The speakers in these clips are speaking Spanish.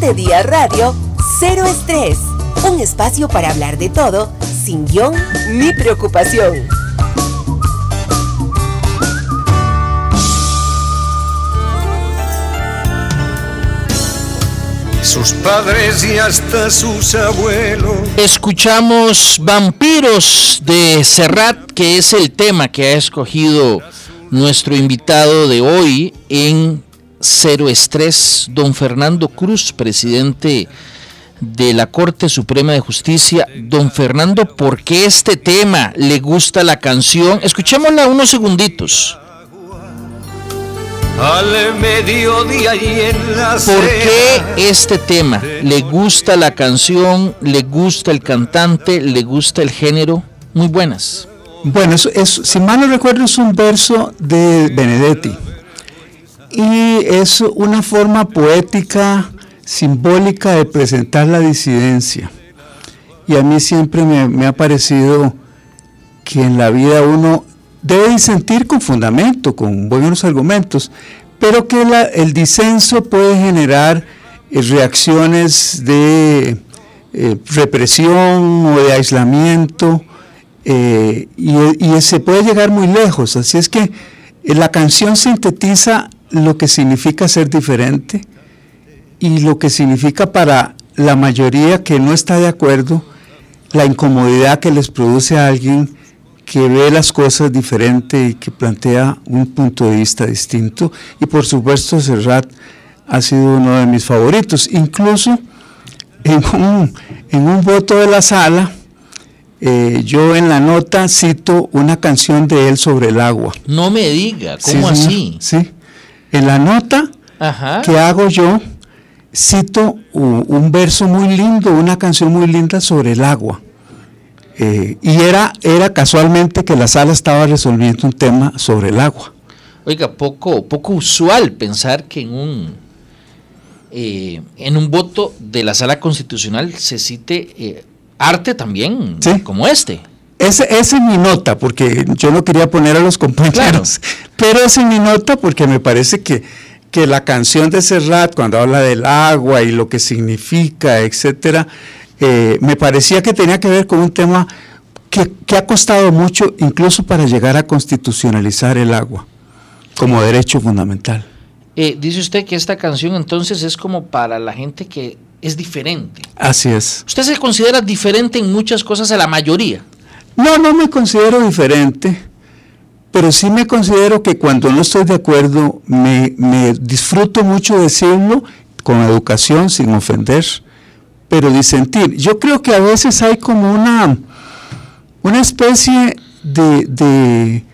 7 Días Radio, Cero Estrés. Un espacio para hablar de todo, sin guion ni preocupación. sus padres y hasta sus abuelos. Escuchamos Vampiros de Serrat, que es el tema que ha escogido nuestro invitado de hoy en Cero Estrés, don Fernando Cruz, presidente de la Corte Suprema de Justicia. Don Fernando, ¿por qué este tema le gusta la canción? Escuchémosla unos segunditos. Al mediodía y en la ¿Por qué este tema? ¿Le gusta la canción? ¿Le gusta el cantante? ¿Le gusta el género? Muy buenas. Bueno, es, si mal no recuerdo, es un verso de Benedetti. Y es una forma poética, simbólica de presentar la disidencia. Y a mí siempre me, ha parecido que en la vida uno debe disentir con fundamento, con buenos argumentos, pero que el disenso puede generar eh, reacciones de eh, represión o de aislamiento eh, y, se puede llegar muy lejos. Así es que la canción sintetiza lo que significa ser diferente y lo que significa para la mayoría que no está de acuerdo la incomodidad que les produce a alguien que ve las cosas diferente y que plantea un punto de vista distinto. Y por supuesto Serrat ha sido uno de mis favoritos. Incluso en un, en un voto de la sala, eh, yo en la nota cito una canción de él sobre el agua. No me diga, ¿cómo así? Sí, en la nota que hago yo cito un, verso muy lindo, una canción muy linda sobre el agua. Eh, y era, era casualmente que la sala estaba resolviendo un tema sobre el agua. Oiga, poco, poco usual pensar que en un, eh, en un voto de la sala constitucional se cite arte también, como este. Esa es mi nota, porque yo no quería poner a los compañeros, pero esa es mi nota porque me parece que, que la canción de Serrat, cuando habla del agua y lo que significa, etcétera, eh, me parecía que tenía que ver con un tema que, que, ha costado mucho, incluso para llegar a constitucionalizar el agua como derecho fundamental. Eh, dice usted que esta canción entonces es como para la gente que es diferente. Así es. ¿Usted se considera diferente en muchas cosas a la mayoría? No, no me considero diferente, pero sí me considero que cuando no estoy de acuerdo me, disfruto mucho decirlo con educación, sin ofender, pero disentir. Yo creo que a veces hay como una, una especie de, de,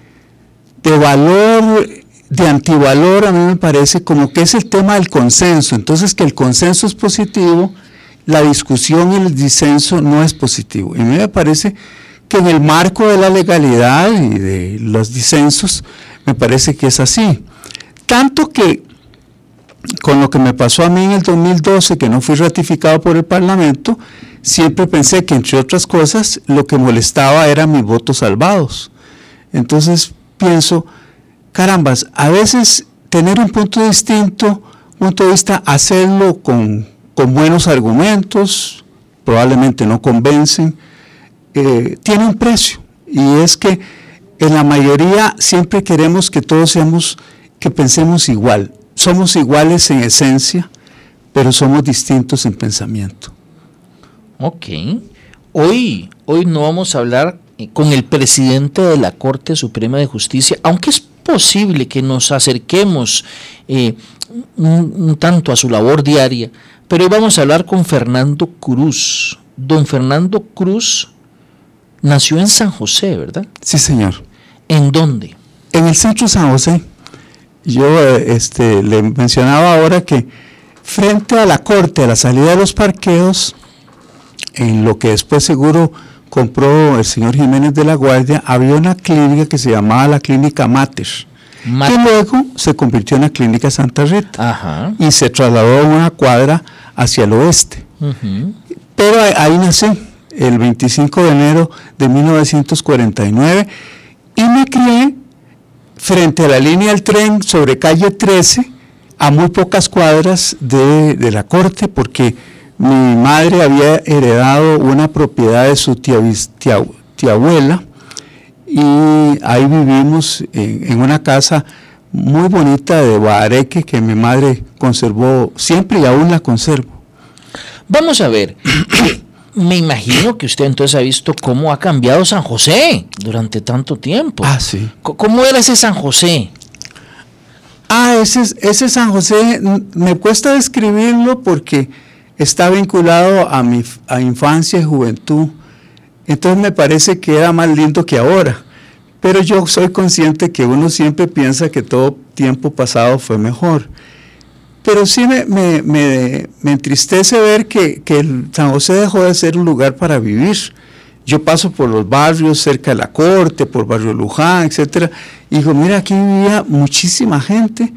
de valor de antivalor a mí me parece como que es el tema del consenso. Entonces que el consenso es positivo, la discusión y el disenso no es positivo. Y a mí me parece que en el marco de la legalidad y de los disensos, me parece que es así. Tanto que con lo que me pasó a mí en el 2012, que no fui ratificado por el Parlamento, siempre pensé que entre otras cosas lo que molestaba eran mis votos salvados. Entonces pienso, carambas, a veces tener un punto distinto, un punto de vista, hacerlo con, buenos argumentos, probablemente no convencen, eh, tiene un precio. Y es que en la mayoría siempre queremos que todos seamos, que pensemos igual. Somos iguales en esencia, pero somos distintos en pensamiento. Ok. Hoy, hoy no vamos a hablar eh, con el presidente de la Corte Suprema de Justicia, aunque es posible que nos acerquemos eh, un, tanto a su labor diaria, pero hoy vamos a hablar con Fernando Cruz. Don Fernando Cruz nació en San José, ¿verdad? Sí, señor. ¿En dónde? En el centro de San José. Yo eh, este, le mencionaba ahora que frente a la corte, a la salida de los parqueos, en lo que después seguro compró el señor Jiménez de la Guardia, había una clínica que se llamaba la Clínica Mater, que luego se convirtió en la Clínica Santa Rita y se trasladó a una cuadra hacia el oeste. Pero ahí, nací, el 25 de enero de 1949, y me crié frente a la línea del tren sobre calle 13, a muy pocas cuadras de, de la corte, porque mi madre había heredado una propiedad de su tía, tía, tía abuela y ahí vivimos en, en, una casa muy bonita de Bareque que mi madre conservó siempre y aún la conservo. Vamos a ver, me imagino que usted entonces ha visto cómo ha cambiado San José durante tanto tiempo. Ah, sí. ¿Cómo era ese San José? Ah, ese, ese San José me cuesta describirlo porque está vinculado a mi a infancia y juventud. Entonces me parece que era más lindo que ahora. Pero yo soy consciente que uno siempre piensa que todo tiempo pasado fue mejor. Pero sí me, me, me, me entristece ver que, que, San José dejó de ser un lugar para vivir. Yo paso por los barrios cerca de la corte, por Barrio Luján, etcétera, y digo, mira, aquí vivía muchísima gente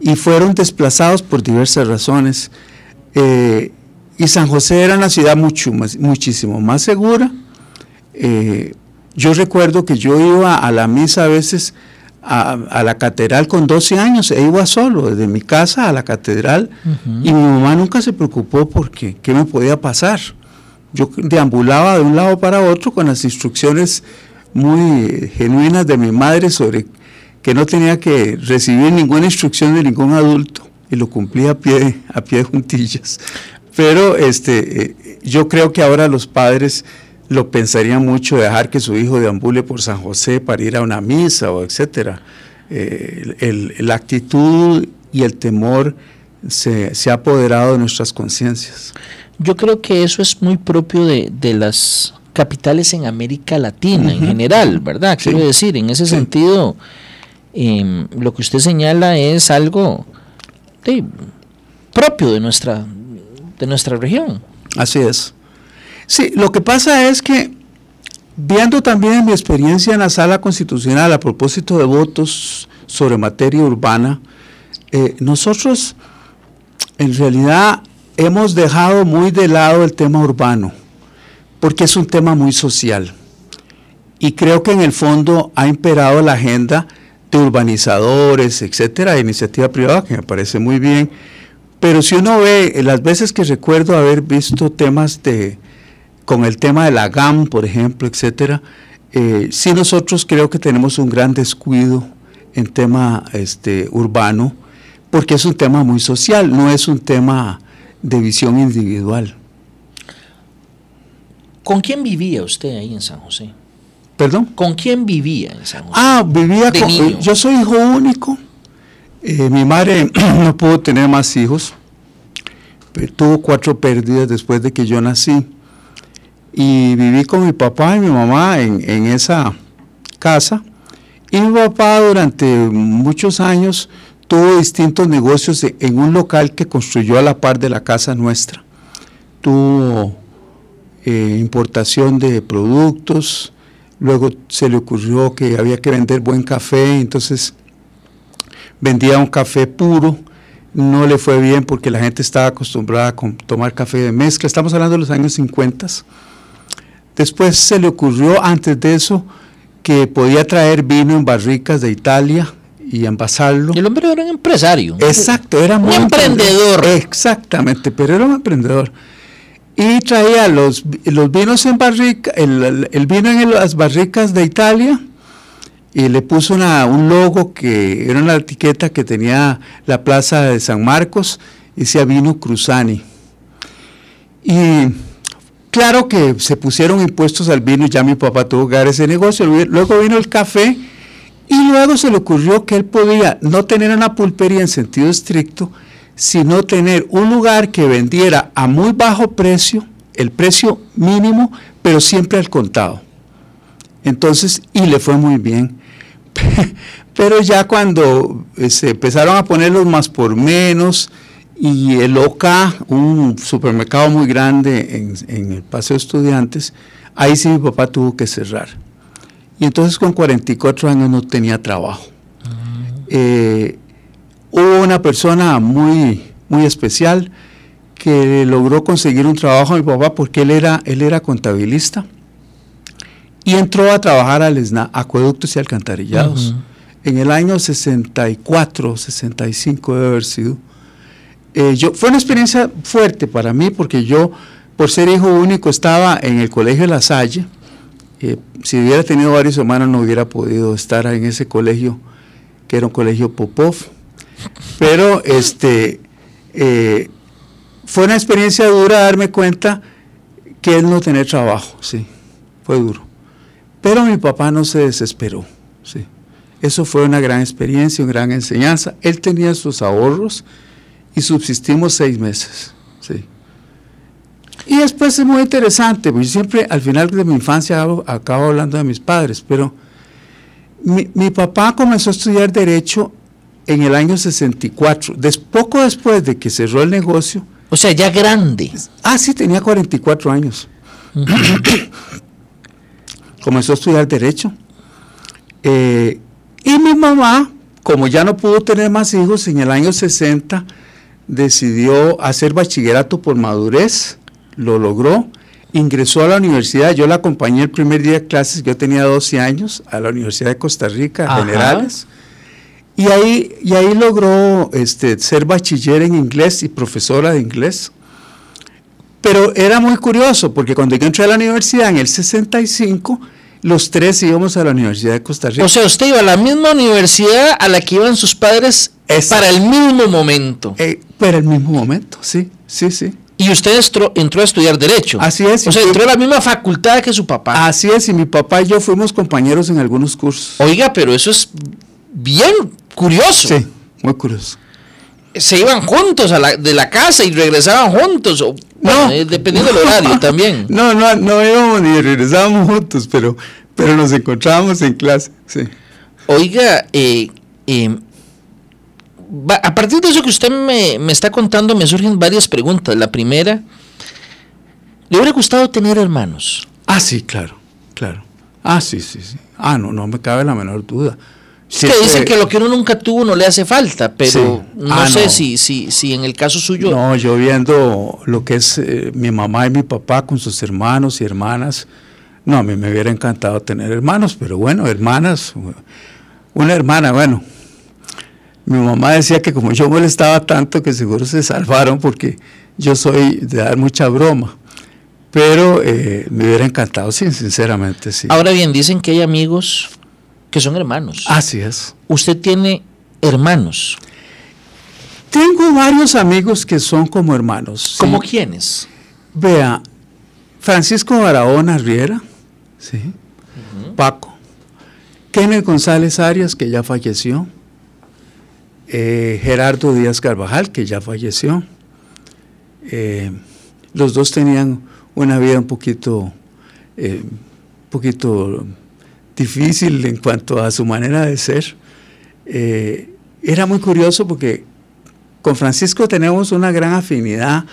y fueron desplazados por diversas razones. Eh, y San José era una ciudad mucho muchísimo más segura. Eh, yo recuerdo que yo iba a la misa a veces a, a, la catedral con 12 años, e iba solo, desde mi casa a la catedral, uh -huh. y mi mamá nunca se preocupó porque qué me podía pasar. Yo deambulaba de un lado para otro con las instrucciones muy genuinas de mi madre sobre que no tenía que recibir ninguna instrucción de ningún adulto, y lo cumplía a pie, a pie de juntillas. Pero este, eh, yo creo que ahora los padres lo pensarían mucho dejar que su hijo deambule por San José para ir a una misa o etcétera. Eh, el, la actitud y el temor se, se, ha apoderado de nuestras conciencias. Yo creo que eso es muy propio de, de las capitales en América Latina uh -huh. en general, ¿verdad? Quiero sí. decir, en ese sí. sentido, eh, lo que usted señala es algo de, propio de nuestra, de nuestra región. Así es. Sí, lo que pasa es que, viendo también mi experiencia en la sala constitucional a propósito de votos sobre materia urbana, eh, nosotros en realidad hemos dejado muy de lado el tema urbano, porque es un tema muy social. Y creo que en el fondo ha imperado la agenda de urbanizadores, etcétera, de iniciativa privada, que me parece muy bien. Pero si uno ve, las veces que recuerdo haber visto temas de, con el tema de la GAM, por ejemplo, etcétera, eh, sí nosotros creo que tenemos un gran descuido en tema este, urbano, porque es un tema muy social, no es un tema de visión individual. ¿Con quién vivía usted ahí en San José? ¿Perdón? ¿Con quién vivía en San José? Ah, vivía de con... Niño. Yo soy hijo único. Eh, mi madre no pudo tener más hijos. Tuvo cuatro pérdidas después de que yo nací. Y viví con mi papá y mi mamá en, en esa casa. Y mi papá durante muchos años tuvo distintos negocios en un local que construyó a la par de la casa nuestra. Tuvo eh, importación de productos, luego se le ocurrió que había que vender buen café, entonces vendía un café puro, no le fue bien porque la gente estaba acostumbrada a tomar café de mezcla, estamos hablando de los años 50. Después se le ocurrió, antes de eso, que podía traer vino en barricas de Italia y envasarlo. Y el hombre era un empresario. Exacto, era un emprendedor. Exactamente, pero era un emprendedor. Y traía los, los vinos en barrica, el, el, vino en las barricas de Italia y le puso una, un logo que era una etiqueta que tenía la plaza de San Marcos y decía vino Cruzani. Y claro que se pusieron impuestos al vino y ya mi papá tuvo que dar ese negocio. Luego vino el café y luego se le ocurrió que él podía no tener una pulpería en sentido estricto, sino tener un lugar que vendiera a muy bajo precio, el precio mínimo, pero siempre al contado. Entonces, y le fue muy bien. Pero ya cuando eh, se empezaron a poner los más por menos, y el OCA, un supermercado muy grande en, en el Paseo Estudiantes, ahí sí mi papá tuvo que cerrar. Y entonces con 44 años no tenía trabajo. Uh -huh. eh, hubo una persona muy, muy especial que logró conseguir un trabajo a mi papá porque él era, él era contabilista y entró a trabajar al SNA, Acueductos y Alcantarillados. Uh -huh. en el año 64, 65 debe haber sido. Eh, yo, fue una experiencia fuerte para mí porque yo, por ser hijo único, estaba en el colegio La Salle. Eh, si hubiera tenido varios hermanos no hubiera podido estar en ese colegio, que era un colegio Popov. Pero este, eh, fue una experiencia dura darme cuenta que es no tener trabajo, sí, fue duro. Pero mi papá no se desesperó, sí. Eso fue una gran experiencia, una gran enseñanza. Él tenía sus ahorros y subsistimos seis meses, sí. Y después es muy interesante, porque siempre al final de mi infancia acabo hablando de mis padres, pero mi, mi papá comenzó a estudiar Derecho en el año 64, des, poco después de que cerró el negocio. O sea, ya grande. Ah, sí, tenía 44 años. Comenzó a estudiar Derecho. Eh, y mi mamá, como ya no pudo tener más hijos, en el año 60 decidió hacer bachillerato por madurez, lo logró, ingresó a la universidad, yo la acompañé el primer día de clases, yo tenía 12 años, a la Universidad de Costa Rica, Ajá. Generales, y ahí, y ahí logró este, ser bachiller en inglés y profesora de inglés. Pero era muy curioso, porque cuando yo entré a la universidad en el 65, los tres íbamos a la Universidad de Costa Rica. O sea, usted iba a la misma universidad a la que iban sus padres Exacto. para el mismo momento. Eh, pero el mismo momento, sí, sí, sí. Y usted entró, entró a estudiar Derecho. Así es. O sea, entró a la misma facultad que su papá. Así es, y mi papá y yo fuimos compañeros en algunos cursos. Oiga, pero eso es bien curioso. Sí, muy curioso. Se iban juntos a la, de la casa y regresaban juntos. O, bueno, eh, dependiendo del horario también. No, no, no íbamos ni regresábamos juntos, pero, pero nos encontrábamos en clase, sí. Oiga, eh, eh, va- a partir de eso que usted me, me está contando, me surgen varias preguntas. La primera, ¿le hubiera gustado tener hermanos? Ah, sí, claro, claro. Ah, sí, sí, sí. Ah, no, no me cabe la menor duda. Sí, que dicen que lo que uno nunca tuvo no le hace falta, pero Sí. no Ah, sé no. Si, si, si en el caso suyo... No, yo viendo lo que es eh, mi mamá y mi papá con sus hermanos y hermanas, no, a mí me hubiera encantado tener hermanos, pero bueno, hermanas, una hermana, bueno, mi mamá decía que como yo molestaba tanto que seguro se salvaron porque yo soy de dar mucha broma, pero eh, me hubiera encantado, sí, sinceramente, sí. Ahora bien, dicen que hay amigos que son hermanos. Así es. Usted tiene hermanos. Tengo varios amigos que son como hermanos. sí. ¿Como quiénes? Vea, Francisco Barahona Riera, sí, Paco, Kenneth González Arias, que ya falleció, eh, Gerardo Díaz Carvajal, que ya falleció. Eh, los dos tenían una vida un poquito, eh, un poquito difícil en cuanto a su manera de ser. Eh, era muy curioso porque con Francisco tenemos una gran afinidad,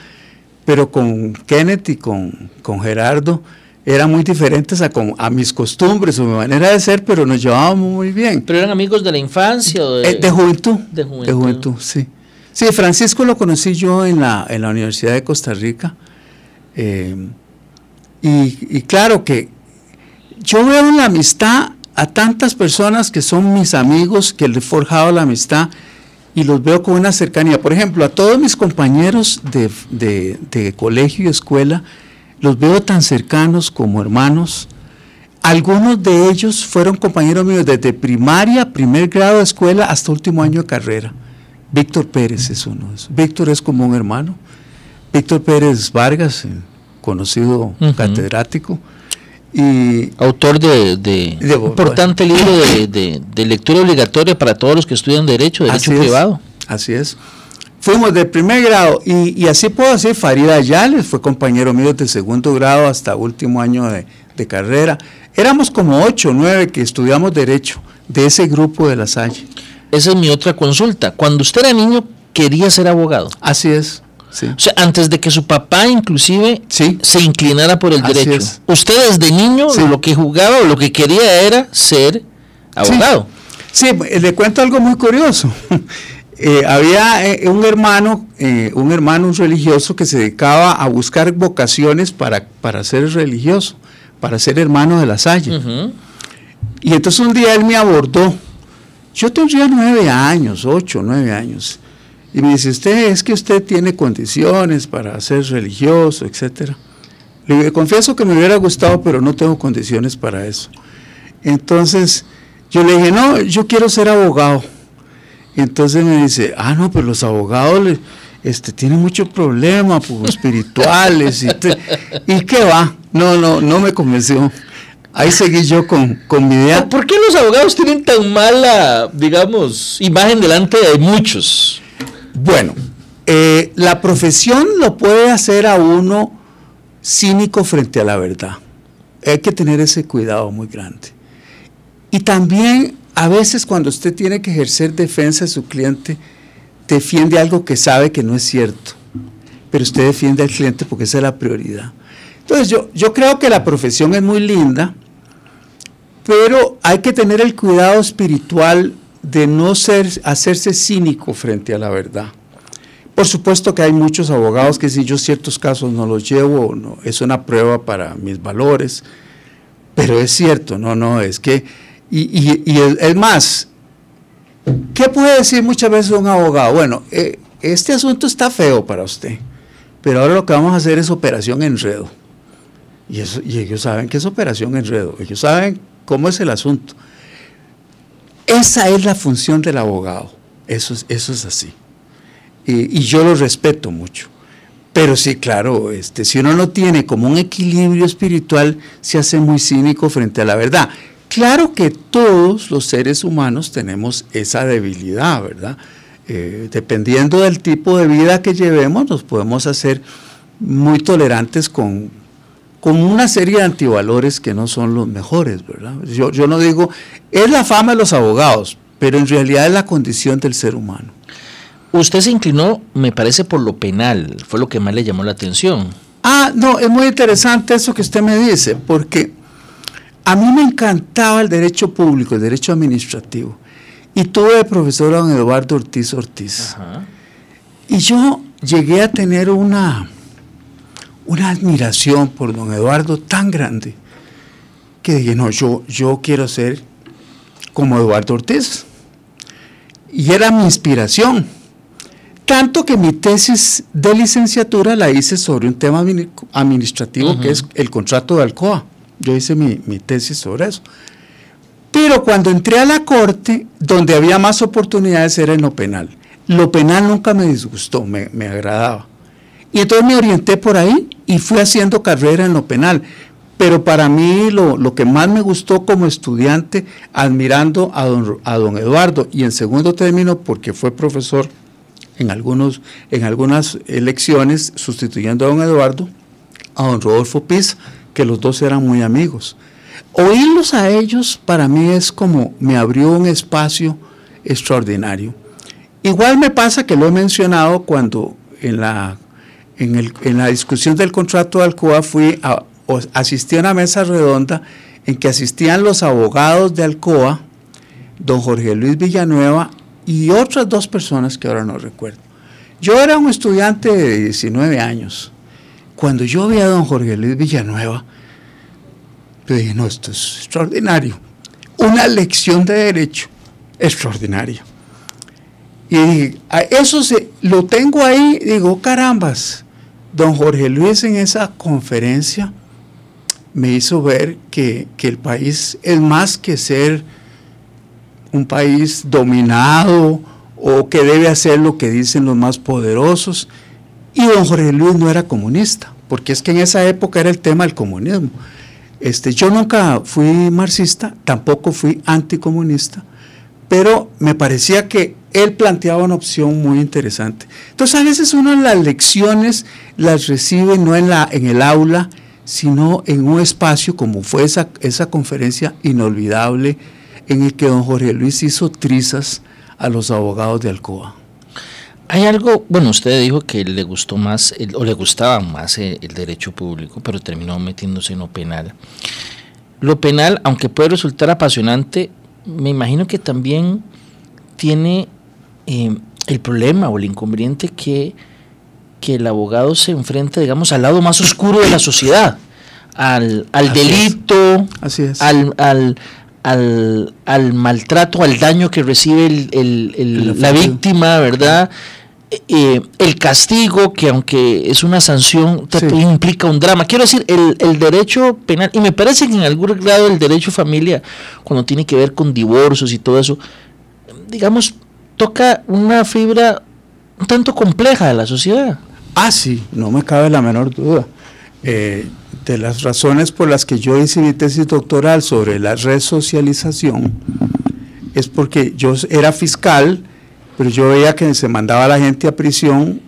pero con Kenneth y con, con Gerardo eran muy diferentes a, con- a mis costumbres o mi manera de ser, pero nos llevábamos muy bien. ¿Pero eran amigos de la infancia? O de... Eh, de juventud. de juventud. sí. Sí, Francisco lo conocí yo en la, en la Universidad de Costa Rica. eh, y, y claro que yo veo en la amistad a tantas personas que son mis amigos, que le he forjado la amistad y los veo con una cercanía. Por ejemplo, a todos mis compañeros de, de- de colegio y escuela, los veo tan cercanos como hermanos. Algunos de ellos fueron compañeros míos desde primaria, primer grado de escuela hasta último año de carrera. Víctor Pérez es uno de esos. Víctor es como un hermano. Víctor Pérez Vargas, conocido catedrático. Y Autor de, de De- un importante libro de, de- lectura obligatoria para todos los que estudian Derecho, Derecho Así es, Privado. Así es. Fuimos de primer grado y, y así puedo decir, Farida Ayales fue compañero mío de segundo grado hasta último año de, de carrera. Éramos como ocho o nueve que estudiamos Derecho de ese grupo de la Salle. Esa es mi otra consulta. Cuando usted era niño, quería ser abogado. Así es, sí. O sea, antes de que su papá inclusive Sí. se inclinara por el Así derecho. es. Usted desde niño Sí. lo que jugaba o lo que quería era ser abogado. Sí, eh, le cuento algo muy curioso. Eh, había eh, un hermano, eh, un hermano un religioso que se dedicaba a buscar vocaciones para, para ser religioso, para ser hermano de la Salle. Y entonces un día él me abordó. yo tendría nueve años, ocho, nueve años. Y me dice, usted es que usted tiene condiciones para ser religioso, etcétera. Le confieso que me hubiera gustado, pero no tengo condiciones para eso. Entonces, yo le dije, no, yo quiero ser abogado. Entonces me dice, ah, no, pero los abogados este, tienen muchos problemas pues, espirituales. y, ¿Y qué va? No, no, no me convenció. Ahí seguí yo con, con mi idea. ¿Por qué los abogados tienen tan mala, digamos, imagen delante de muchos? Bueno, eh, la profesión lo puede hacer a uno cínico frente a la verdad. Hay que tener ese cuidado muy grande. Y también a veces cuando usted tiene que ejercer defensa de su cliente, defiende algo que sabe que no es cierto, pero usted defiende al cliente porque esa es la prioridad. Entonces yo, yo creo que la profesión es muy linda, pero hay que tener el cuidado espiritual de no ser, hacerse cínico frente a la verdad. Por supuesto que hay muchos abogados que si yo ciertos casos no los llevo, no, es una prueba para mis valores, pero es cierto, no, no, es que, y, es, más, ¿qué puede decir muchas veces un abogado? Bueno, eh, este asunto está feo para usted, pero ahora lo que vamos a hacer es operación enredo. Y, eso, y ellos saben que es operación enredo, ellos saben cómo es el asunto. Esa es la función del abogado. Eso es, eso es así. Y, yo lo respeto mucho. Pero sí, claro, este, si uno no tiene como un equilibrio espiritual, se hace muy cínico frente a la verdad. Claro que todos los seres humanos tenemos esa debilidad, ¿verdad? Eh, dependiendo del tipo de vida que llevemos, nos podemos hacer muy tolerantes con, con una serie de antivalores que no son los mejores, ¿verdad? Yo, yo no digo, es la fama de los abogados, pero en realidad es la condición del ser humano. Usted se inclinó, me parece, por lo penal, fue lo que más le llamó la atención. Ah, no, es muy interesante eso que usted me dice, porque a mí me encantaba el derecho público, el derecho administrativo, y tuve de profesor a don Eduardo Ortiz Ortiz. Y yo llegué a tener una una admiración por don Eduardo tan grande que dije, no, yo, yo quiero ser como Eduardo Ortiz. Y era mi inspiración. Tanto que mi tesis de licenciatura la hice sobre un tema administrativo que es el contrato de Alcoa. Yo hice mi, tesis sobre eso. Pero cuando entré a la corte, donde había más oportunidades era en lo penal. Lo penal nunca me disgustó, me, me agradaba. Y entonces me orienté por ahí y fui haciendo carrera en lo penal. Pero para mí lo, que más me gustó como estudiante, admirando a don, a don Eduardo, y en segundo término porque fue profesor en, algunos, en algunas elecciones, sustituyendo a don Eduardo, a don Rodolfo Piz, que los dos eran muy amigos. Oírlos a ellos para mí es como me abrió un espacio extraordinario. Igual me pasa que lo he mencionado cuando en la en, la discusión del contrato de Alcoa fui a, asistí a una mesa redonda en que asistían los abogados de Alcoa, don Jorge Luis Villanueva y otras dos personas que ahora no recuerdo. Yo era un estudiante de 19 años. Cuando yo vi a don Jorge Luis Villanueva, yo dije, no, esto es extraordinario. Una lección de derecho extraordinaria. Y dije, eso se, lo tengo ahí, digo, carambas, Don Jorge Luis en esa conferencia me hizo ver que, el país es más que ser un país dominado o que debe hacer lo que dicen los más poderosos. Y don Jorge Luis no era comunista, porque es que en esa época era el tema del comunismo. Este, yo nunca fui marxista, tampoco fui anticomunista, pero me parecía que él planteaba una opción muy interesante. Entonces a veces uno las lecciones las recibe no en, la, en el aula, sino en un espacio como fue esa, esa conferencia inolvidable en el que don Jorge Luis hizo trizas a los abogados de Alcoa. Hay algo, bueno, usted dijo que le gustó más, o le gustaba más el, el derecho público, pero terminó metiéndose en lo penal. Lo penal, aunque puede resultar apasionante, me imagino que también tiene eh, el problema o el inconveniente que, que el abogado se enfrenta, digamos, al lado más oscuro de la sociedad, al, delito, Así Al, al, al maltrato, al daño que recibe el- el- el- la víctima, ¿verdad? Eh, el castigo, que aunque es una sanción, Sí. implica un drama. Quiero decir, el, el derecho penal, y me parece que en algún grado el derecho familia, cuando tiene que ver con divorcios y todo eso, digamos, toca una fibra un tanto compleja de la sociedad. Ah, sí, no me cabe la menor duda. Eh, de las razones por las que yo hice mi tesis doctoral sobre la resocialización es porque yo era fiscal, pero yo veía que se mandaba a la gente a prisión,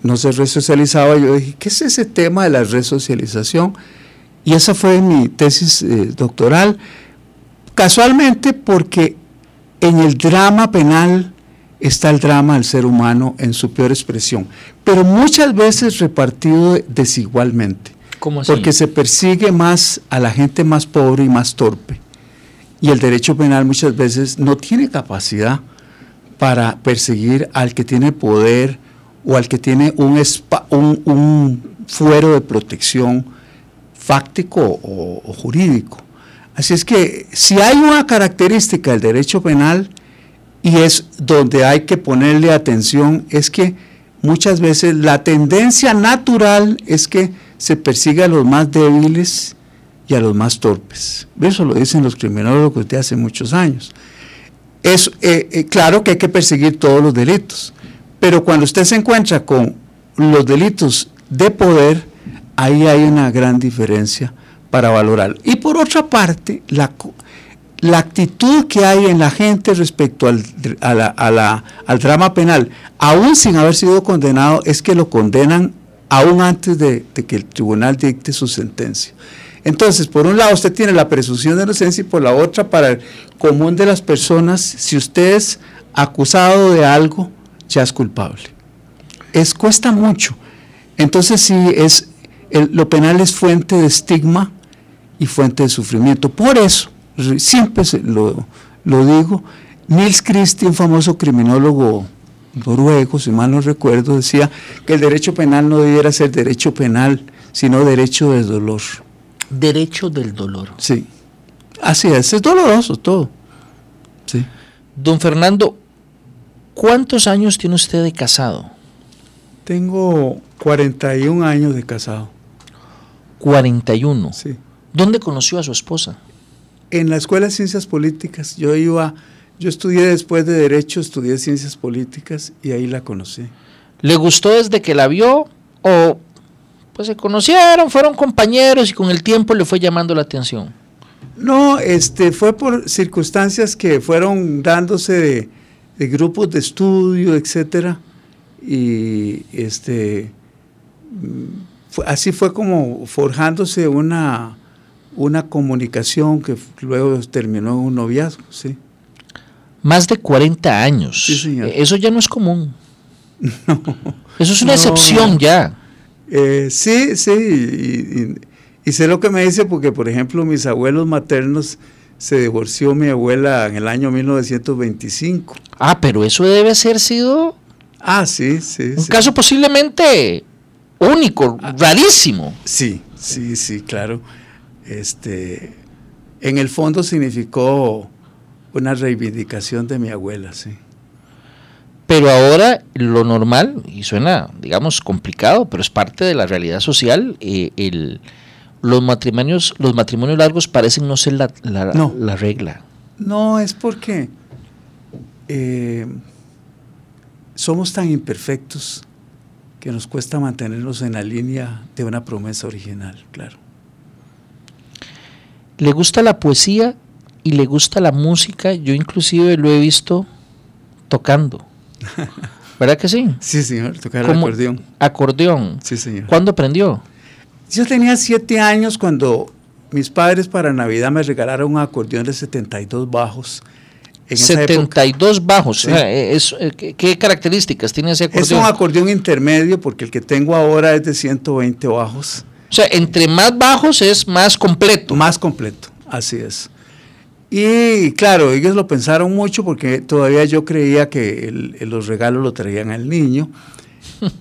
no se resocializaba. Yo dije, ¿qué es ese tema de la resocialización? Y esa fue mi tesis eh, doctoral. Casualmente porque en el drama penal está el drama del ser humano en su peor expresión, pero muchas veces repartido desigualmente, ¿Cómo así? porque se persigue más a la gente más pobre y más torpe. Y el derecho penal muchas veces no tiene capacidad para perseguir al que tiene poder o al que tiene un, un, un fuero de protección fáctico o, jurídico. Así es que si hay una característica del derecho penal y es donde hay que ponerle atención, es que muchas veces la tendencia natural es que se persiga a los más débiles y a los más torpes. Eso lo dicen los criminólogos de hace muchos años. Es eh, eh, claro que hay que perseguir todos los delitos, pero cuando usted se encuentra con los delitos de poder, ahí hay una gran diferencia para valorar. Y por otra parte, la, la actitud que hay en la gente respecto al, a al drama penal, aún sin haber sido condenado, es que lo condenan aún antes de que el tribunal dicte su sentencia. Entonces, por un lado, usted tiene la presunción de inocencia y por la otra, para el común de las personas, si usted es acusado de algo, ya es culpable. Es, cuesta mucho. Entonces, sí, es, lo penal es fuente de estigma y fuente de sufrimiento. Por eso, re- siempre lo, lo digo, Nils Christie, un famoso criminólogo noruego, si mal no recuerdo, decía que el derecho penal no debiera ser derecho penal, sino derecho de dolor. Derecho del dolor. Sí, así es, es doloroso todo. Sí. Don Fernando, ¿cuántos años tiene usted de casado? Tengo 41 años de casado. 41. Sí. ¿Dónde conoció a su esposa? En la Escuela de Ciencias Políticas, yo iba, yo estudié después de Derecho, estudié Ciencias Políticas y ahí la conocí. ¿Le gustó desde que la vio o pues se conocieron, fueron compañeros y con el tiempo le fue llamando la atención? No, este, fue por circunstancias que fueron dándose de, de grupos de estudio, etcétera, y este, fue- así fue como forjándose una, una comunicación que luego terminó en un noviazgo, sí. Más de 40 años. Sí, señor. Eso ya no es común. Eso es una No. excepción ya. Eh, sí, sí, y, y- y sé lo que me dice porque, por ejemplo, mis abuelos maternos se divorció mi abuela en el año 1925. Ah, pero eso debe ser sido Ah, sí, sí. un sí. caso posiblemente único, rarísimo. Sí, sí, sí, claro. Este, en el fondo significó una reivindicación de mi abuela, sí. Pero ahora lo normal, y suena, digamos, complicado, pero es parte de la realidad social, eh, el, los matrimonios, los matrimonios largos parecen no ser la, la- No. la regla. No, es porque eh, somos tan imperfectos que nos cuesta mantenernos en la línea de una promesa original, claro. Le gusta la poesía y le gusta la música. Yo inclusive lo he visto tocando. ¿Verdad que sí? Sí, señor, tocar el acordeón. Acordeón. Sí, señor. ¿Cuándo aprendió? Yo tenía siete años cuando mis padres para Navidad me regalaron un acordeón de 72 bajos. En esa época 72 bajos. Sí. Eh, es- ¿qué, características tiene ese es acordeón? un acordeón intermedio porque el que tengo ahora es de 120 bajos. o sea, entre más bajos es más completo. Más completo, así es. Y claro, ellos lo pensaron mucho porque todavía yo creía que los regalos lo traían al niño.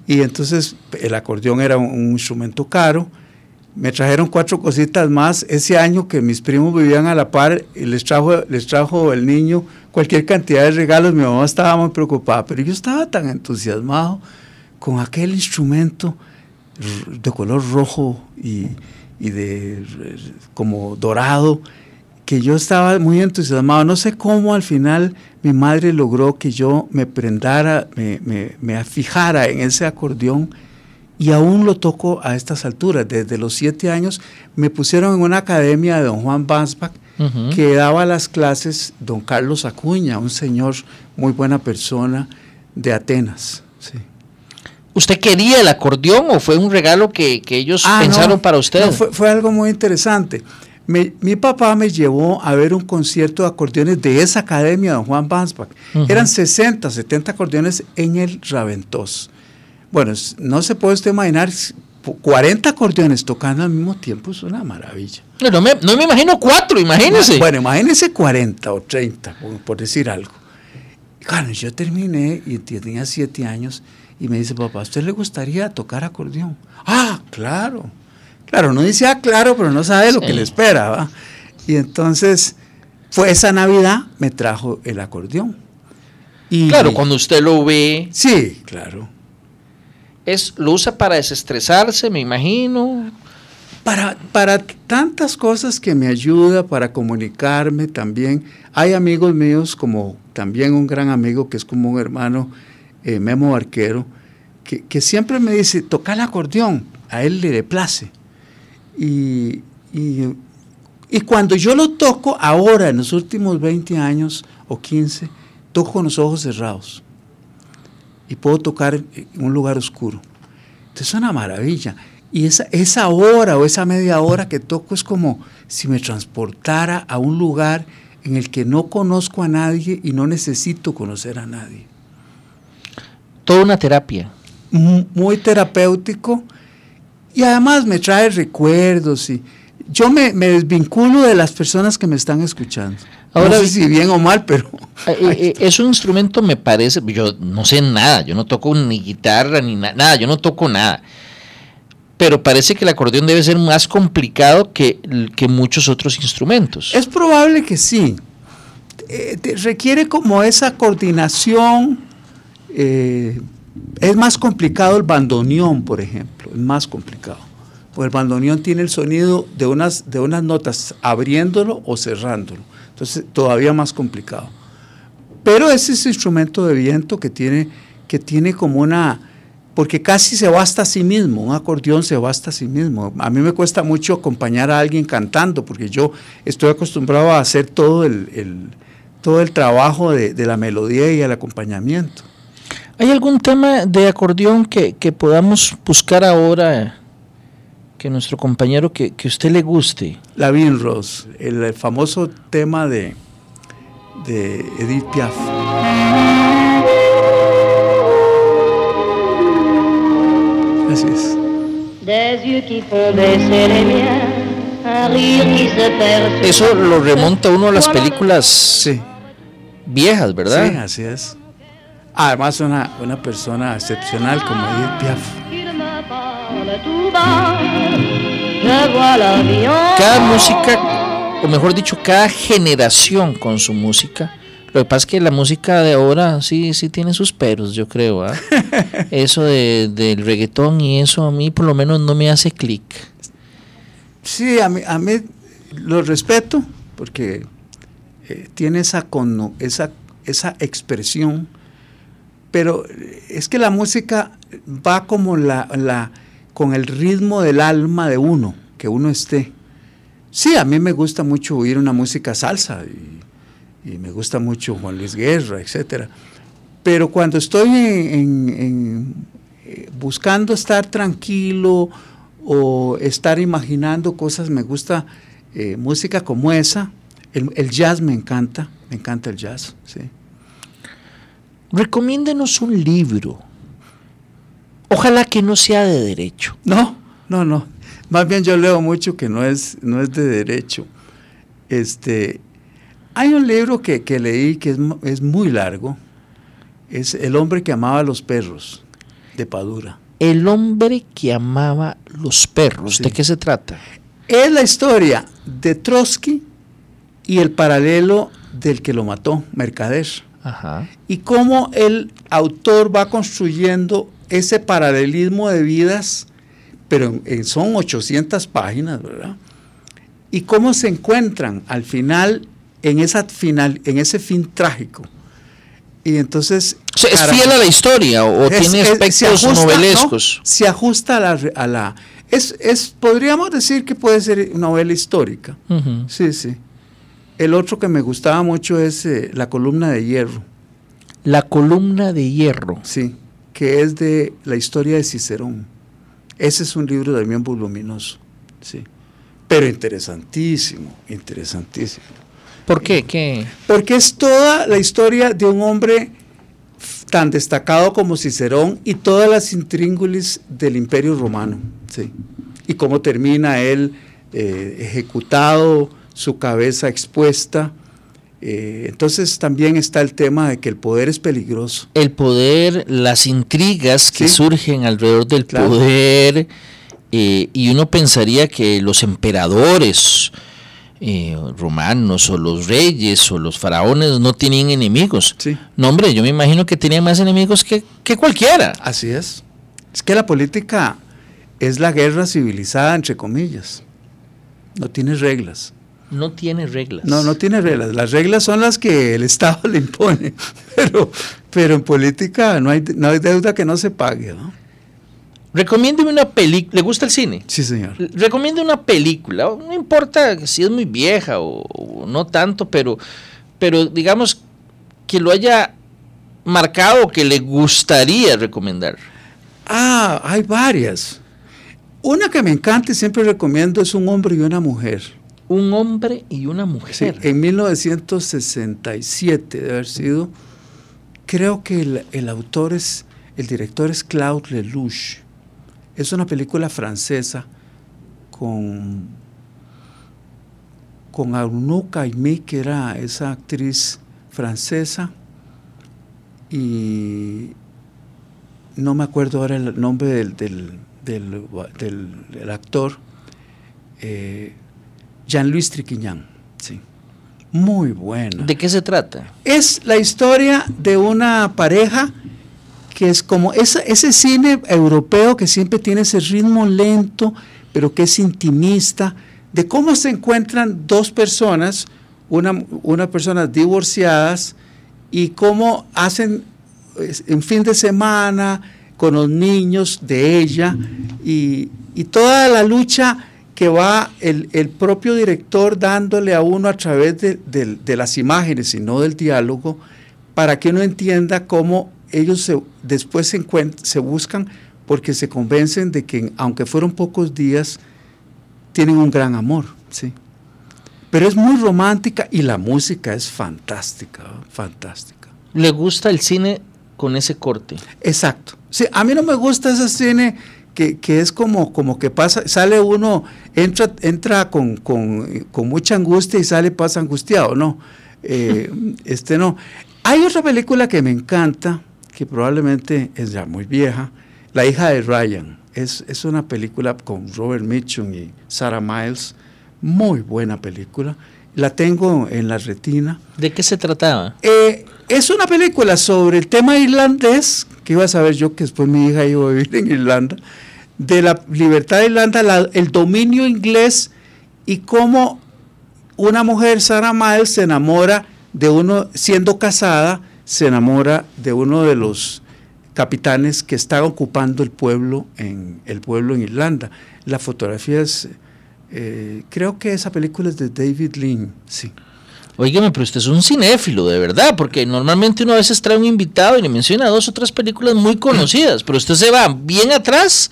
Y entonces el acordeón era un, instrumento caro. me trajeron cuatro cositas más. Ese año que mis primos vivían a la par, les trajo, les trajo el niño cualquier cantidad de regalos. Mi mamá estaba muy preocupada, pero yo estaba tan entusiasmado con aquel instrumento de color rojo y, y de como dorado que yo estaba muy entusiasmado. No sé cómo al final mi madre logró que yo me prendara, me, me, me fijara en ese acordeón y aún lo toco a estas alturas. Desde los siete años me pusieron en una academia de don Juan Bansbach que daba las clases don Carlos Acuña, un señor muy buena persona de Atenas. ¿Usted quería el acordeón o fue un regalo que, ellos ah, pensaron para usted? fue, fue algo muy interesante mi papá me llevó a ver un concierto de acordeones de esa academia, don Juan Bansbach. Eran 60, 70 acordeones en el Raventós. Bueno, no se puede usted imaginar 40 acordeones tocando al mismo tiempo, es una maravilla. No, me, no me imagino cuatro, imagínese. Bueno, imagínese 40 o 30, por, decir algo. Claro, yo terminé y tenía 7 años y me dice, papá, ¿a usted le gustaría tocar acordeón? Ah, claro. Claro, no dice, ah, claro, pero no sabe lo que le espera. ¿va? Y entonces, fue esa Navidad, me trajo el acordeón. Y, claro, cuando usted lo ve. Sí, claro. Es, lo usa para desestresarse, me imagino. Para, para tantas cosas que me ayuda, para comunicarme también. Hay amigos míos, como también un gran amigo que es como un hermano, eh, Memo Arquero, que, que, siempre me dice, toca el acordeón, a él le place. Y, y, cuando yo lo toco ahora, en los últimos 20 años o 15, toco con los ojos cerrados. Y puedo tocar en un lugar oscuro. Entonces es una maravilla. Y esa, esa hora o esa media hora que toco es como si me transportara a un lugar en el que no conozco a nadie y no necesito conocer a nadie. Toda una terapia. Muy terapéutico y además me trae recuerdos y yo me, desvinculo de las personas que me están escuchando. Ahora, no sé si bien o mal, pero... Eh, eh, eh, es un instrumento, me parece, yo no sé nada, yo no toco ni guitarra ni nada, yo no toco nada. Pero parece que el acordeón debe ser más complicado que, que muchos otros instrumentos. Es probable que sí. requiere como esa coordinación, es más complicado el bandoneón, por ejemplo, es más complicado. Porque el bandoneón tiene el sonido de unas, de unas notas abriéndolo o cerrándolo. Entonces, todavía más complicado. Pero es ese instrumento de viento que tiene, que tiene como una... Porque casi se basta a sí mismo, un acordeón se basta a sí mismo. A mí me cuesta mucho acompañar a alguien cantando, porque yo estoy acostumbrado a hacer todo el, todo el trabajo de la melodía y el acompañamiento. ¿Hay algún tema de acordeón que, podamos buscar ahora que nuestro compañero que, que usted le guste? La Rose, el, famoso tema de, de Edith Piaf. Así es. Eso lo remonta uno a las películas viejas, ¿verdad? Sí, así es. Además, una, una persona excepcional como Edith Piaf. Cada música, o mejor dicho, cada generación con su música. Lo que pasa es que la música de ahora sí, sí tiene sus peros, yo creo. ¿ah? eso de, del reggaetón y eso a mí por lo menos no me hace clic. Sí, a mí, a mí lo respeto porque eh, tiene esa, esa, esa expresión pero es que la música va como la, con el ritmo del alma de uno, que uno esté. Sí, a mí me gusta mucho oír una música salsa y, me gusta mucho Juan Luis Guerra, etc. Pero cuando estoy en, eh, buscando estar tranquilo o estar imaginando cosas, me gusta eh, música como esa. El, jazz me encanta, me encanta el jazz, sí. Recomiéndenos un libro. Ojalá que no sea de derecho. No, no, no. Más bien yo leo mucho que no es, no es de derecho. Este, hay un libro que, leí que es, muy largo. Es El hombre que amaba a los perros, de Padura. El hombre que amaba los perros. ¿De qué se trata? Es la historia de Trotsky y el paralelo del que lo mató, Mercader. Ajá. Y cómo el autor va construyendo ese paralelismo de vidas, pero en- son 800 páginas, ¿verdad? Y cómo se encuentran al final en, esa final, en ese fin trágico. Y entonces... O sea, ¿Es fiel a la historia o, es- tiene es- aspectos ajusta, novelescos? ¿no? Se ajusta a la... A la es, es, podríamos decir que puede ser novela histórica. Sí, sí. El otro que me gustaba mucho es eh, La columna de hierro, La columna de hierro. sí, que es de la historia de Cicerón. Ese es un libro también voluminoso, sí. Pero interesantísimo, interesantísimo. ¿Por qué? ¿Qué? Porque es toda la historia de un hombre tan destacado como Cicerón y todas las intríngulis del Imperio Romano, sí. Y cómo termina él eh, ejecutado, su cabeza expuesta. Eh, entonces también está el tema de que el poder es peligroso. El poder, las intrigas que Sí. surgen alrededor del Claro. poder, eh, y uno pensaría que los emperadores eh, romanos o los reyes o los faraones no tienen enemigos. Sí. No, hombre, yo me imagino que tenían más enemigos que, que cualquiera. Así es. Es que la política es la guerra civilizada, entre comillas. No tiene reglas. No tiene reglas. No, no tiene reglas. Las reglas son las que el Estado le impone. Pero, pero en política no hay, no hay deuda que no se pague. ¿no? Recomiéndeme una película. ¿Le gusta el cine? Sí, señor. Recomiende una película, no importa si es muy vieja o, o no tanto, pero, pero digamos que lo haya marcado que le gustaría recomendar. Ah, hay varias. Una que me encanta y siempre recomiendo es Un hombre y una mujer. Un hombre y una Sí, mujer. en 1967 de haber sido. Creo que el, el autor es, el director es Claude Lelouch. Es una película francesa con, con Arnaud Caimí, que era esa actriz francesa, y no me acuerdo ahora el nombre del, del, del- del- del actor, eh, Jean-Louis Triquiñán, sí. Muy buena. ¿De qué se trata? Es la historia de una pareja que es como esa- ese cine europeo que siempre tiene ese ritmo lento, pero que es intimista, de cómo se encuentran dos personas, una, una personas divorciadas, y cómo hacen en fin de semana con los niños de ella, y, y toda la lucha que va el, el propio director dándole a uno a través de, de- de las imágenes y no del diálogo, para que uno entienda cómo ellos se- después se, encuent- se buscan porque se convencen de que aunque fueron pocos días, tienen un gran amor, ¿sí? Pero es muy romántica y la música es fantástica, ¿no? fantástica. ¿Le gusta el cine con ese corte? Exacto. Sí, a mí no me gusta ese cine que, que es como, como que pasa, sale uno, entra, entra con, con- con mucha angustia y sale pasa angustiado, no. Eh, este no. Hay otra película que me encanta, que probablemente es ya muy vieja, La hija de Ryan. Es, es una película con Robert Mitchum y Sarah Miles, muy buena película. La tengo en la retina. ¿De qué se trataba? Eh, es una película sobre el tema irlandés, que iba a saber yo que después mi hija iba a vivir en Irlanda, de la libertad de Irlanda, la- el dominio inglés y cómo una mujer, Sarah Miles, se enamora de uno, siendo casada, se enamora de uno de los capitanes que está ocupando el pueblo en, el pueblo en Irlanda. La fotografía es, eh, creo que esa película es de David Lean, sí. Óigame, pero usted es un cinéfilo, de verdad, porque normalmente uno a veces trae un invitado y le menciona dos o tres películas muy conocidas, pero usted se va bien atrás,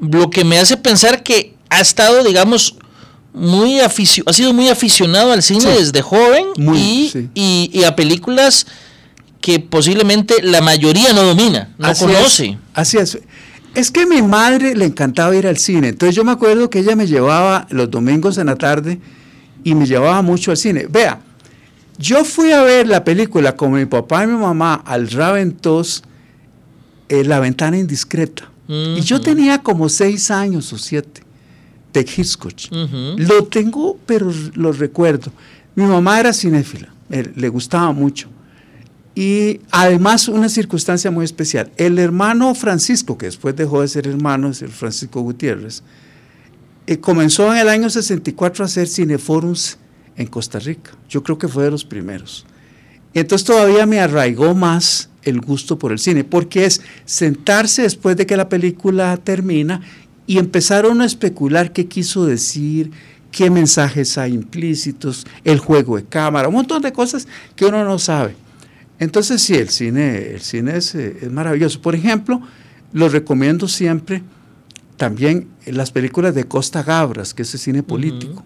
lo que me hace pensar que ha estado, digamos, muy aficio ha sido muy aficionado al cine Sí. desde joven Muy, y, sí. y- y a películas que posiblemente la mayoría no domina, no Así conoce. Es, así es. Es que a mi madre le encantaba ir al cine. Entonces yo me acuerdo que ella me llevaba los domingos en la tarde y me llevaba mucho al cine. Vea, yo fui a ver la película con mi papá y mi mamá al Raventos, eh, La ventana indiscreta. Y yo tenía como seis años o siete de Hitchcock. Lo tengo, pero lo recuerdo. Mi mamá era cinéfila, eh, le gustaba mucho. Y además una circunstancia muy especial. El hermano Francisco, que después dejó de ser hermano, es el Francisco Gutiérrez, eh, comenzó en el año 64 a hacer cineforums en Costa Rica. Yo creo que fue de los primeros. Entonces todavía me arraigó más el gusto por el cine, porque es sentarse después de que la película termina y empezar uno a especular qué quiso decir, qué mensajes hay implícitos, el juego de cámara, un montón de cosas que uno no sabe. Entonces sí, el cine, el cine es, eh, maravilloso. Por ejemplo, lo recomiendo siempre también las películas de Costa Gabras, que es el cine político.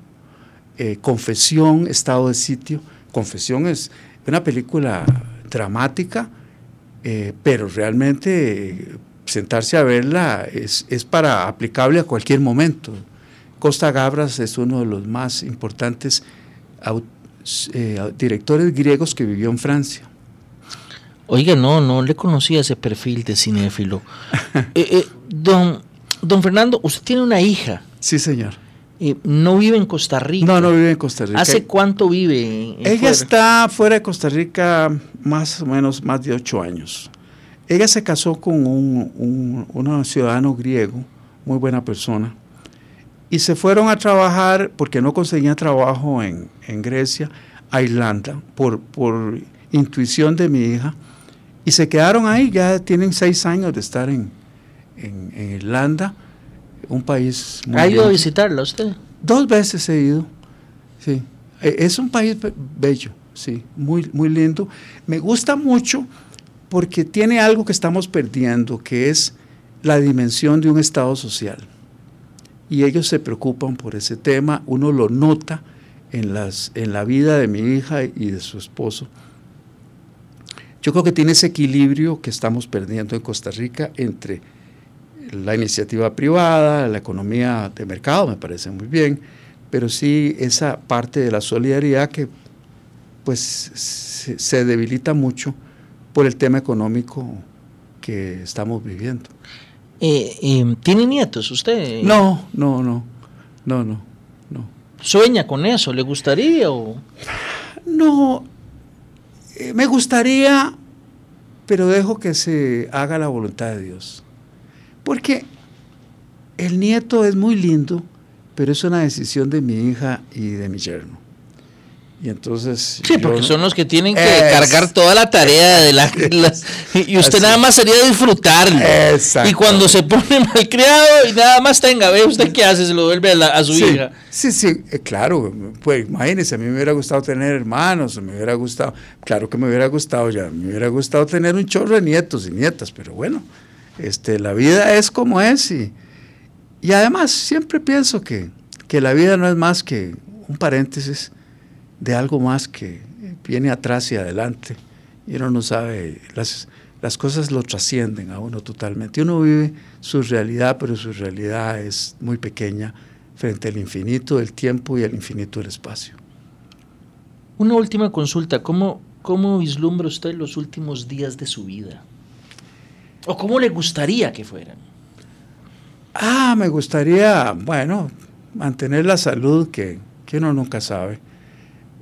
Eh, Confesión, Estado de Sitio. Confesión es una película dramática, eh, pero realmente sentarse a verla es, es, para aplicable a cualquier momento. Costa Gabras es uno de los más importantes directores griegos que vivió en Francia. Oiga, no, no le conocía ese perfil de cinéfilo. Eh, eh, don, don Fernando, usted tiene una hija. Sí, señor. Eh, no vive en Costa Rica. No, no vive en Costa Rica. ¿Hace cuánto vive? Ella está fuera de Costa Rica más o menos más de ocho años. Ella se casó con un, un, ciudadano griego, muy buena persona, y se fueron a trabajar, porque no conseguían trabajo en, en Grecia, a Irlanda, por, por intuición de mi hija y se quedaron ahí, ya tienen seis años de estar en, Irlanda, un país muy ¿Ha ido a visitarla usted? Dos veces he ido, sí. E, es un país bello, sí, muy, muy lindo. Me gusta mucho porque tiene algo que estamos perdiendo, que es la dimensión de un Estado social. Y ellos se preocupan por ese tema, uno lo nota en, las, en la vida de mi hija y de su esposo yo creo que tiene ese equilibrio que estamos perdiendo en Costa Rica entre la iniciativa privada, la economía de mercado, me parece muy bien, pero sí esa parte de la solidaridad que pues se, debilita mucho por el tema económico que estamos viviendo. Eh, eh, ¿Tiene nietos usted? No, no, no, no, no, no. ¿Sueña con eso? ¿Le gustaría o...? No, eh, me gustaría, pero dejo que se haga la voluntad de Dios. Porque el nieto es muy lindo, pero es una decisión de mi hija y de mi yerno. Y entonces. Sí, porque son los que tienen que cargar toda la tarea de la. y usted nada más sería disfrutarlo. Y cuando se pone malcriado y nada más tenga, ve usted qué hace, se lo vuelve a, su hija. Sí, sí, eh, claro. Pues imagínese, a mí me hubiera gustado tener hermanos, me hubiera gustado. Claro que me hubiera gustado ya, me hubiera gustado tener un chorro de nietos y nietas, pero bueno, este, la vida es como es. Y, y además, siempre pienso que, que la vida no es más que un paréntesis de algo más que viene atrás y adelante. Y uno no sabe, las, las cosas lo trascienden a uno totalmente. Uno vive su realidad, pero su realidad es muy pequeña frente al infinito del tiempo y al infinito del espacio. Una última consulta, ¿cómo, cómo vislumbra usted los últimos días de su vida? ¿O cómo le gustaría que fueran? Ah, me gustaría, bueno, mantener la salud que, que uno nunca sabe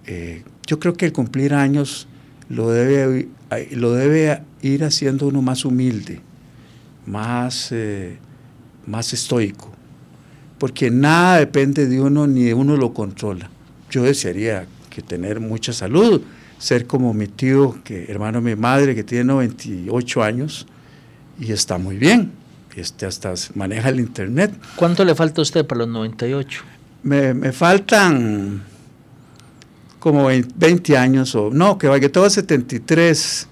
eh, yo creo que el cumplir años lo debe, lo debe ir haciendo uno más humilde, más, eh, más estoico, porque nada depende de uno ni de uno lo controla. Yo desearía que tener mucha salud, ser como mi tío, que hermano de mi madre, que tiene 98 años y está muy bien. Este hasta maneja el internet. ¿Cuánto le falta a usted para los 98? Me, me faltan como 20 años, o no, que vaya todo 73.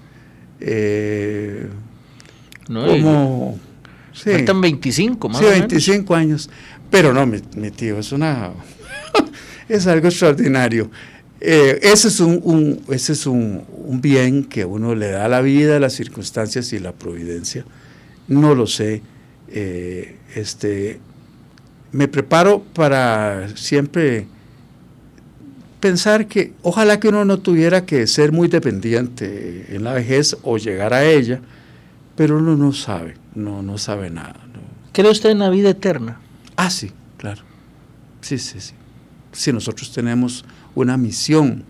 Eh, no, como. Sí, faltan 25 más. Sí, 25 años. Pero no, mi, tío, es una. es algo extraordinario. Eh, ese es, un, ese es un, bien que uno le da a la vida, las circunstancias y la providencia. No lo sé. Eh, este, me preparo para siempre pensar que ojalá que uno no tuviera que ser muy dependiente en la vejez o llegar a ella, pero uno no sabe, no, no sabe nada. ¿Cree usted en la vida eterna? Ah, sí, claro. Sí, sí, sí. Si nosotros tenemos una misión,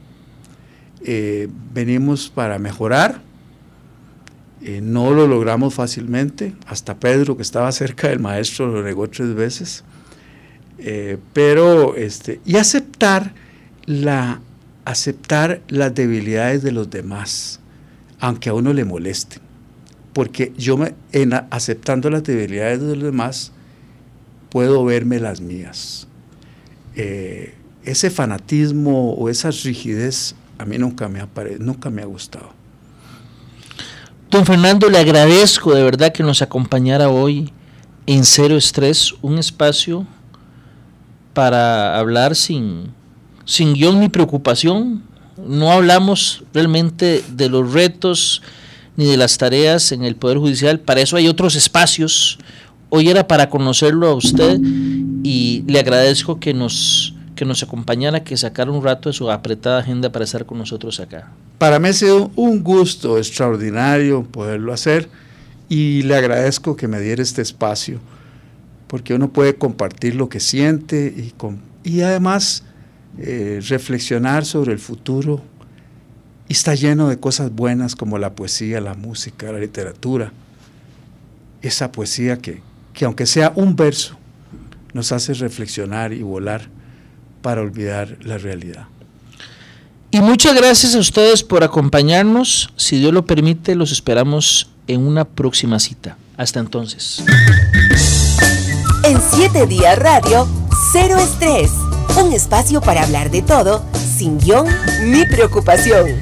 eh, venimos para mejorar, eh, no lo logramos fácilmente, hasta Pedro, que estaba cerca del maestro, lo negó tres veces, eh, pero, este, y aceptar, la, aceptar las debilidades de los demás, aunque a uno le moleste, porque yo me, en aceptando las debilidades de los demás, puedo verme las mías. Ese fanatismo o esa rigidez a mí nunca me ha, nunca me ha gustado. Don Fernando, le agradezco de verdad que nos acompañara hoy en Cero Estrés, un espacio para hablar sin, sin guion ni preocupación. No hablamos realmente de los retos ni de las tareas en el Poder Judicial. Para eso hay otros espacios. Hoy era para conocerlo a usted y le agradezco que nos, que nos acompañara, que sacara un rato de su apretada agenda para estar con nosotros acá. Para mí ha sido un gusto extraordinario poderlo hacer y le agradezco que me diera este espacio, porque uno puede compartir lo que siente y, y además eh, reflexionar sobre el futuro. Y está lleno de cosas buenas como la poesía, la música, la literatura. Esa poesía que, que aunque sea un verso, nos hace reflexionar y volar para olvidar la realidad. Y muchas gracias a ustedes por acompañarnos. Si Dios lo permite, los esperamos en una próxima cita. Hasta entonces. En siete días radio, cero estrés. Un espacio para hablar de todo, sin guion ni preocupación.